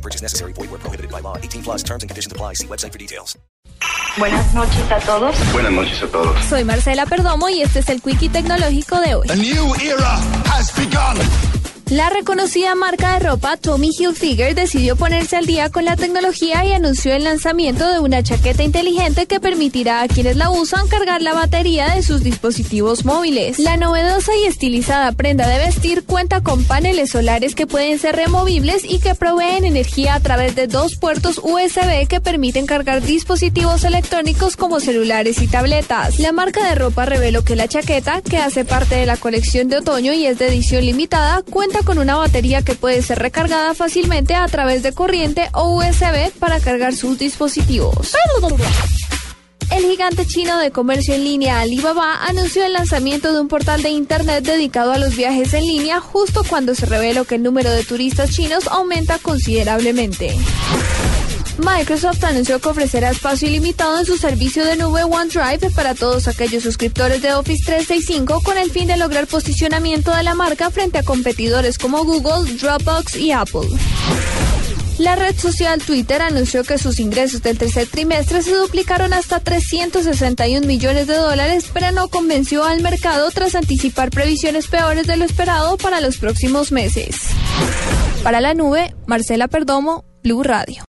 No purchase necessary. Void where prohibited by law. 18 plus terms and conditions apply. See website for details. Buenas noches a todos. Buenas noches a todos. Soy Marcela Perdomo y este es el Quickie Tecnológico de hoy. A new era has begun. La reconocida marca de ropa Tommy Hilfiger decidió ponerse al día con la tecnología y anunció el lanzamiento de una chaqueta inteligente que permitirá a quienes la usan cargar la batería de sus dispositivos móviles. La novedosa y estilizada prenda de vestir cuenta con paneles solares que pueden ser removibles y que proveen energía a través de dos puertos USB que permiten cargar dispositivos electrónicos como celulares y tabletas. La marca de ropa reveló que la chaqueta, que hace parte de la colección de otoño y es de edición limitada, con una batería que puede ser recargada fácilmente a través de corriente o USB para cargar sus dispositivos. El gigante chino de comercio en línea Alibaba anunció el lanzamiento de un portal de internet dedicado a los viajes en línea justo cuando se reveló que el número de turistas chinos aumenta considerablemente. Microsoft anunció que ofrecerá espacio ilimitado en su servicio de nube OneDrive para todos aquellos suscriptores de Office 365 con el fin de lograr posicionamiento de la marca frente a competidores como Google, Dropbox y Apple. La red social Twitter anunció que sus ingresos del tercer trimestre se duplicaron hasta 361 millones de dólares, pero no convenció al mercado tras anticipar previsiones peores de lo esperado para los próximos meses. Para la nube, Marcela Perdomo, Blue Radio.